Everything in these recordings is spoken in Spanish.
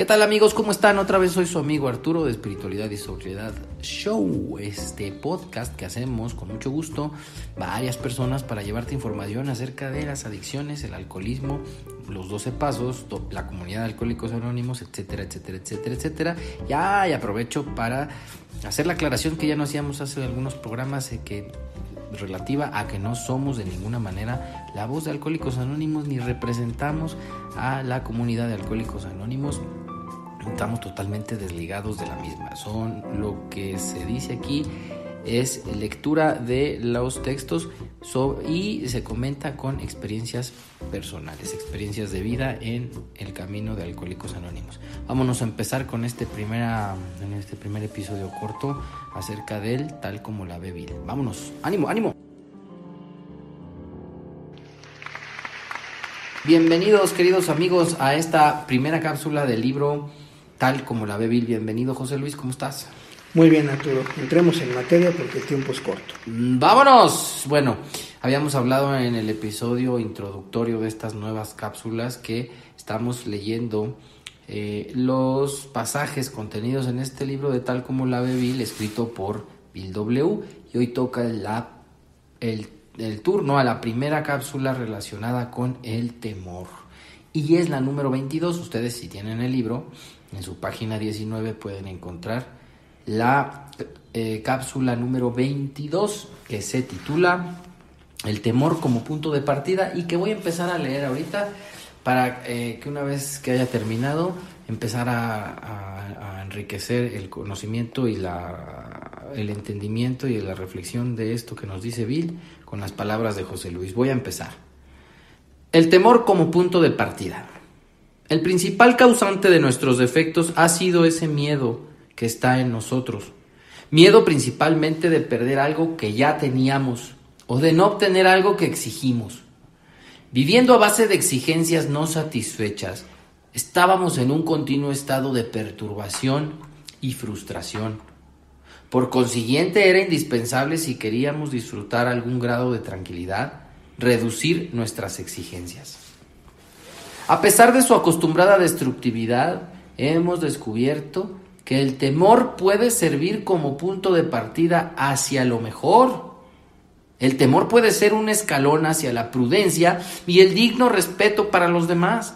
¿Qué tal amigos? ¿Cómo están? Otra vez soy su amigo Arturo de Espiritualidad y Sobriedad Show, este podcast que hacemos con mucho gusto varias personas para llevarte información acerca de las adicciones, el alcoholismo, los 12 pasos, la comunidad de alcohólicos anónimos, etcétera, etcétera, etcétera, etcétera. Ya, y aprovecho para hacer la aclaración que ya no hacíamos hace algunos programas que relativa a que no somos de ninguna manera la voz de Alcohólicos Anónimos ni representamos a la comunidad de Alcohólicos Anónimos estamos totalmente desligados de la misma. Son lo que se dice aquí es lectura de los textos y se comenta con experiencias personales, experiencias de vida en el camino de Alcohólicos Anónimos. Vámonos a empezar con este, primera, en este primer episodio corto acerca del tal como la ve Vámonos, ánimo, ánimo. Bienvenidos queridos amigos a esta primera cápsula del libro tal como la ve Bill. Bienvenido, José Luis, ¿cómo estás? Muy bien, Arturo. Entremos en materia porque el tiempo es corto. Mm, ¡Vámonos! Bueno, habíamos hablado en el episodio introductorio de estas nuevas cápsulas que estamos leyendo eh, los pasajes contenidos en este libro de Tal como la ve Bill, escrito por Bill W. Y hoy toca la, el, el turno a la primera cápsula relacionada con el temor. Y es la número 22. Ustedes si tienen el libro en su página 19 pueden encontrar la eh, cápsula número 22 que se titula El temor como punto de partida y que voy a empezar a leer ahorita para eh, que una vez que haya terminado empezar a, a, enriquecer el conocimiento y la, el entendimiento y la reflexión de esto que nos dice Bill con las palabras de José Luis. Voy a empezar. El temor como punto de partida. El principal causante de nuestros defectos ha sido ese miedo que está en nosotros. Miedo principalmente de perder algo que ya teníamos o de no obtener algo que exigimos. Viviendo a base de exigencias no satisfechas, estábamos en un continuo estado de perturbación y frustración. Por consiguiente, era indispensable si queríamos disfrutar algún grado de tranquilidad, reducir nuestras exigencias. A pesar de su acostumbrada destructividad, hemos descubierto que el temor puede servir como punto de partida hacia lo mejor. El temor puede ser un escalón hacia la prudencia y el digno respeto para los demás.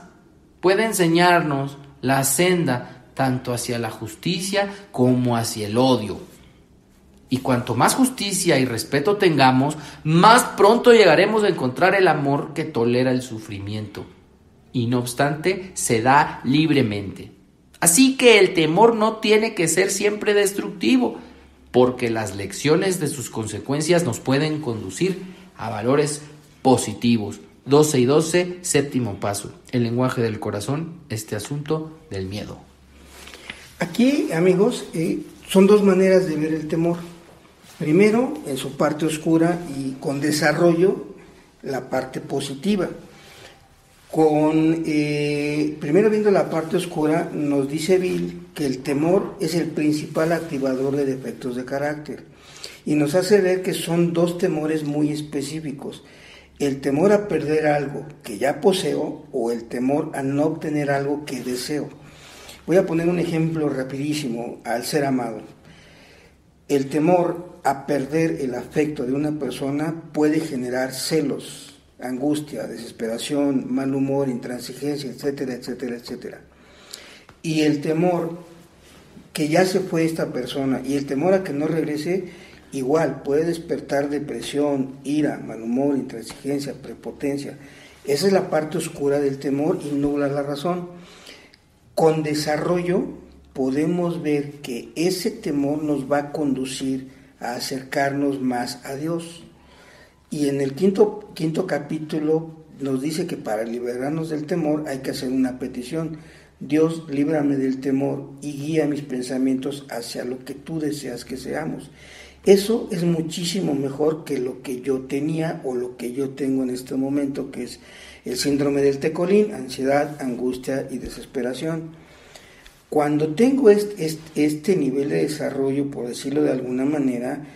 Puede enseñarnos la senda tanto hacia la justicia como hacia el odio. Y cuanto más justicia y respeto tengamos, más pronto llegaremos a encontrar el amor que tolera el sufrimiento y no obstante se da libremente. Así que el temor no tiene que ser siempre destructivo, porque las lecciones de sus consecuencias nos pueden conducir a valores positivos. 12 y 12, séptimo paso, el lenguaje del corazón, este asunto del miedo. Aquí, amigos, eh, son dos maneras de ver el temor. Primero, en su parte oscura y con desarrollo, la parte positiva con eh, primero viendo la parte oscura nos dice Bill que el temor es el principal activador de defectos de carácter. Y nos hace ver que son dos temores muy específicos. El temor a perder algo que ya poseo o el temor a no obtener algo que deseo. Voy a poner un ejemplo rapidísimo al ser amado. El temor a perder el afecto de una persona puede generar celos angustia, desesperación, mal humor, intransigencia, etcétera, etcétera, etcétera. Y el temor que ya se fue esta persona y el temor a que no regrese, igual puede despertar depresión, ira, mal humor, intransigencia, prepotencia. Esa es la parte oscura del temor y nubla la razón. Con desarrollo podemos ver que ese temor nos va a conducir a acercarnos más a Dios. Y en el quinto, quinto capítulo nos dice que para liberarnos del temor hay que hacer una petición. Dios, líbrame del temor y guía mis pensamientos hacia lo que tú deseas que seamos. Eso es muchísimo mejor que lo que yo tenía o lo que yo tengo en este momento, que es el síndrome del tecolín, ansiedad, angustia y desesperación. Cuando tengo este, este, nivel de desarrollo, por decirlo de alguna manera,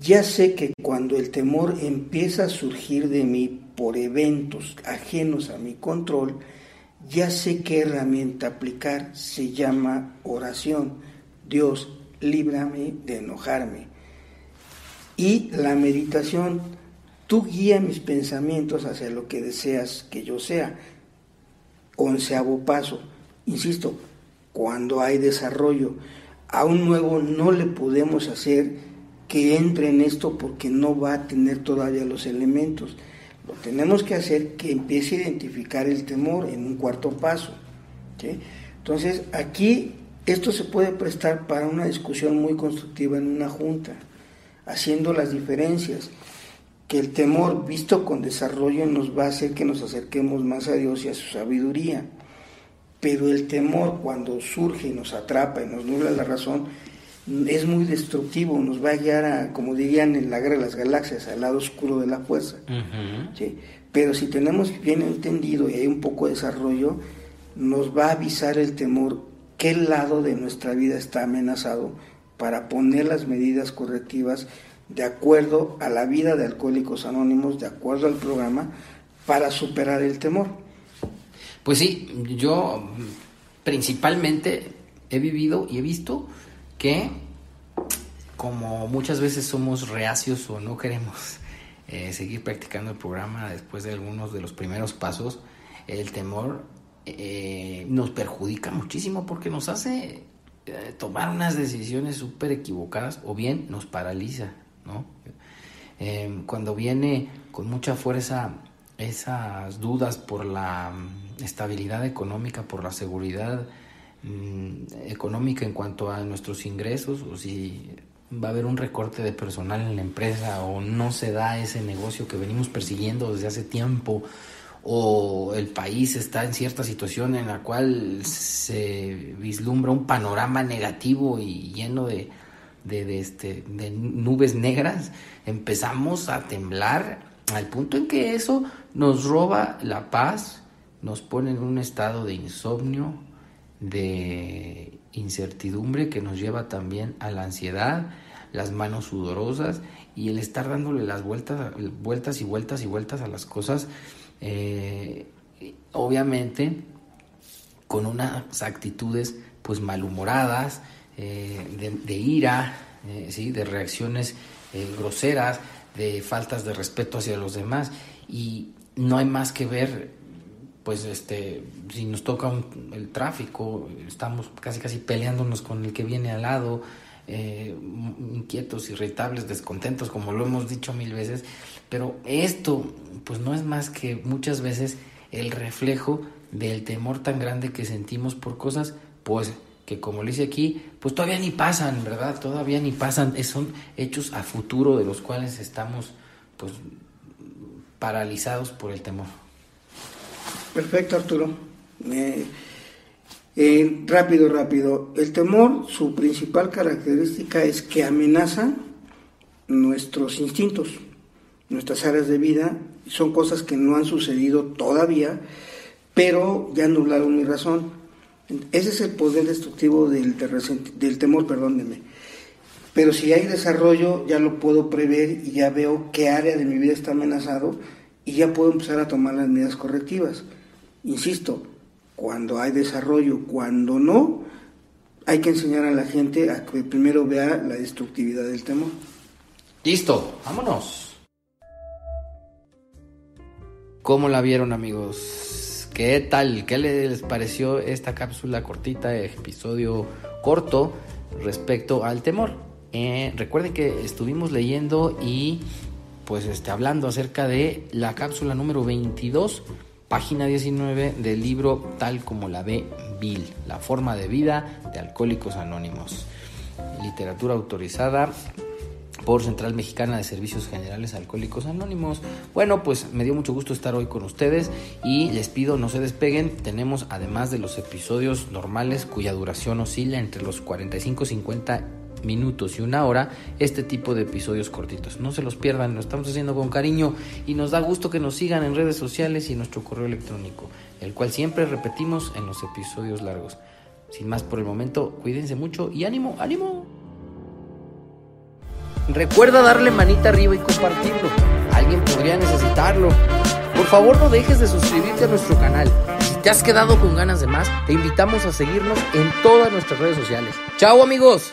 ya sé que cuando el temor empieza a surgir de mí por eventos ajenos a mi control, ya sé qué herramienta aplicar. Se llama oración. Dios, líbrame de enojarme. Y la meditación, tú guía mis pensamientos hacia lo que deseas que yo sea. Onceavo paso, insisto, cuando hay desarrollo, a un nuevo no le podemos hacer que entre en esto porque no va a tener todavía los elementos. Lo tenemos que hacer que empiece a identificar el temor en un cuarto paso. Entonces, aquí esto se puede prestar para una discusión muy constructiva en una junta, haciendo las diferencias, que el temor visto con desarrollo nos va a hacer que nos acerquemos más a Dios y a su sabiduría, pero el temor cuando surge y nos atrapa y nos nubla la razón, es muy destructivo, nos va a guiar a, como dirían en la guerra de las galaxias, al lado oscuro de la fuerza. Pero si tenemos bien entendido y hay un poco de desarrollo, nos va a avisar el temor qué lado de nuestra vida está amenazado para poner las medidas correctivas de acuerdo a la vida de Alcohólicos Anónimos, de acuerdo al programa, para superar el temor. Pues sí, yo principalmente he vivido y he visto que como muchas veces somos reacios o no queremos eh, seguir practicando el programa después de algunos de los primeros pasos, el temor eh, nos perjudica muchísimo porque nos hace eh, tomar unas decisiones súper equivocadas o bien nos paraliza, ¿no? Eh, cuando viene con mucha fuerza esas dudas por la mm, estabilidad económica, por la seguridad mm, económica en cuanto a nuestros ingresos, o si va a haber un recorte de personal en la empresa o no se da ese negocio que venimos persiguiendo desde hace tiempo, o el país está en cierta situación en la cual se vislumbra un panorama negativo y lleno de, de, este, de nubes negras, empezamos a temblar al punto en que eso nos roba la paz, nos pone en un estado de insomnio, de incertidumbre que nos lleva también a la ansiedad, las manos sudorosas y el estar dándole las vueltas, vueltas y vueltas y vueltas a las cosas eh, obviamente con unas actitudes pues malhumoradas, eh, de, ira, eh, ¿sí? de reacciones groseras, de faltas de respeto hacia los demás y no hay más que ver pues este si nos toca el tráfico estamos casi casi peleándonos con el que viene al lado inquietos irritables descontentos como lo hemos dicho mil veces pero esto, pues no es más que muchas veces el reflejo del temor tan grande que sentimos por cosas, pues que como le dice aquí, pues todavía ni pasan, ¿verdad? Todavía ni pasan, son hechos a futuro de los cuales estamos, pues, paralizados por el temor. Perfecto, Arturo. Eh, rápido, rápido. El temor, su principal característica es que amenaza nuestros instintos nuestras áreas de vida, son cosas que no han sucedido todavía, pero ya nublaron mi razón. Ese es el poder destructivo del, del temor, perdónenme. Pero si hay desarrollo, ya lo puedo prever y ya veo qué área de mi vida está amenazado y ya puedo empezar a tomar las medidas correctivas. Insisto, cuando hay desarrollo, cuando no, hay que enseñar a la gente a que primero vea la destructividad del temor. Listo, vámonos. ¿Cómo la vieron amigos? ¿Qué tal? ¿Qué les pareció esta cápsula cortita, episodio corto respecto al temor? Eh, recuerden que estuvimos leyendo y pues este, hablando acerca de la cápsula número 22, Página 19 del libro Tal como la ve Bill, la forma de vida de Alcohólicos Anónimos. Literatura autorizada por Central Mexicana de Servicios Generales Alcohólicos Anónimos. Bueno, pues me dio mucho gusto estar hoy con ustedes y les pido no se despeguen. Tenemos además de los episodios normales cuya duración oscila entre los 45 50 minutos y una hora este tipo de episodios cortitos. No se los pierdan, lo estamos haciendo con cariño y nos da gusto que nos sigan en redes sociales y en nuestro correo electrónico, el cual siempre repetimos en los episodios largos. Sin más por el momento, cuídense mucho y ánimo, ánimo. Recuerda darle manita arriba y compartirlo. Alguien podría necesitarlo. Por favor no dejes de suscribirte a nuestro canal. Si te has quedado con ganas de más, te invitamos a seguirnos en todas nuestras redes sociales. ¡Chao amigos!